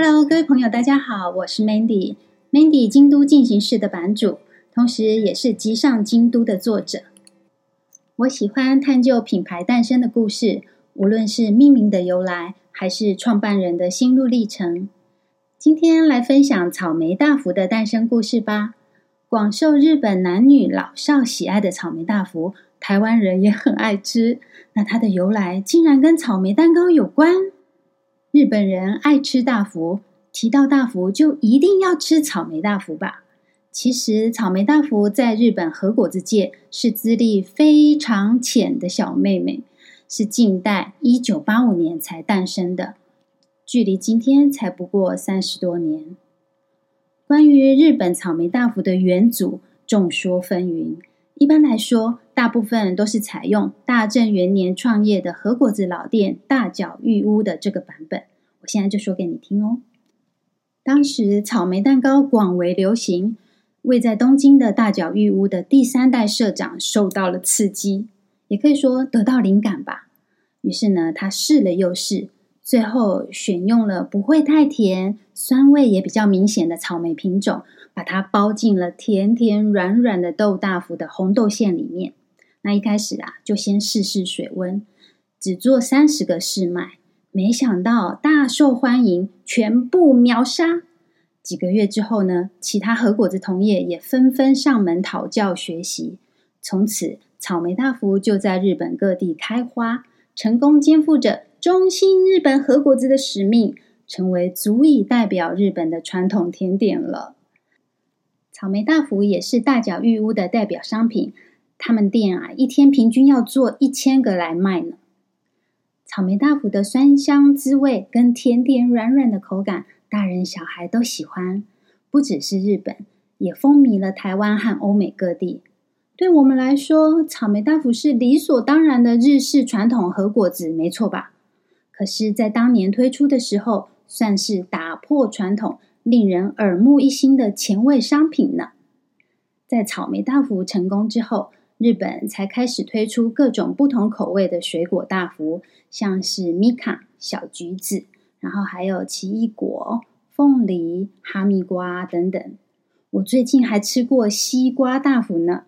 Hello，各位朋友，大家好，我是 Mandy，Mandy 京都进行式的版主，同时也是集上京都的作者。我喜欢探究品牌诞生的故事，无论是命名的由来，还是创办人的心路历程。今天来分享草莓大福的诞生故事吧。广受日本男女老少喜爱的草莓大福，台湾人也很爱吃。那它的由来竟然跟草莓蛋糕有关？日本人爱吃大福，提到大福就一定要吃草莓大福吧？其实，草莓大福在日本和果子界是资历非常浅的小妹妹，是近代一九八五年才诞生的，距离今天才不过三十多年。关于日本草莓大福的元祖，众说纷纭。一般来说，大部分都是采用大正元年创业的和果子老店大角玉屋的这个版本。我现在就说给你听哦。当时草莓蛋糕广为流行，位在东京的大角玉屋的第三代社长受到了刺激，也可以说得到灵感吧。于是呢，他试了又试。最后选用了不会太甜、酸味也比较明显的草莓品种，把它包进了甜甜软软的豆大福的红豆馅里面。那一开始啊，就先试试水温，只做三十个试卖，没想到大受欢迎，全部秒杀。几个月之后呢，其他和果子同业也纷纷上门讨教学习，从此草莓大福就在日本各地开花，成功肩负着。中心日本和果子的使命，成为足以代表日本的传统甜点了。草莓大福也是大脚玉屋的代表商品，他们店啊，一天平均要做一千个来卖呢。草莓大福的酸香滋味跟甜甜软软的口感，大人小孩都喜欢。不只是日本，也风靡了台湾和欧美各地。对我们来说，草莓大福是理所当然的日式传统和果子，没错吧？可是，在当年推出的时候，算是打破传统、令人耳目一新的前卫商品呢。在草莓大福成功之后，日本才开始推出各种不同口味的水果大福，像是米卡、小橘子，然后还有奇异果、凤梨、哈密瓜等等。我最近还吃过西瓜大福呢。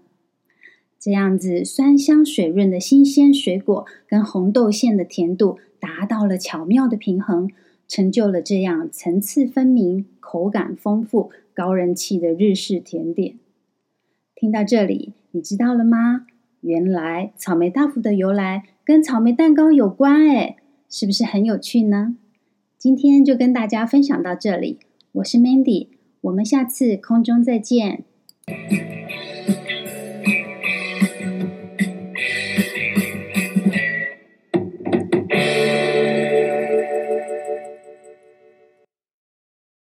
这样子酸香水润的新鲜水果跟红豆馅的甜度达到了巧妙的平衡，成就了这样层次分明、口感丰富、高人气的日式甜点。听到这里，你知道了吗？原来草莓大福的由来跟草莓蛋糕有关，诶，是不是很有趣呢？今天就跟大家分享到这里，我是 Mandy，我们下次空中再见。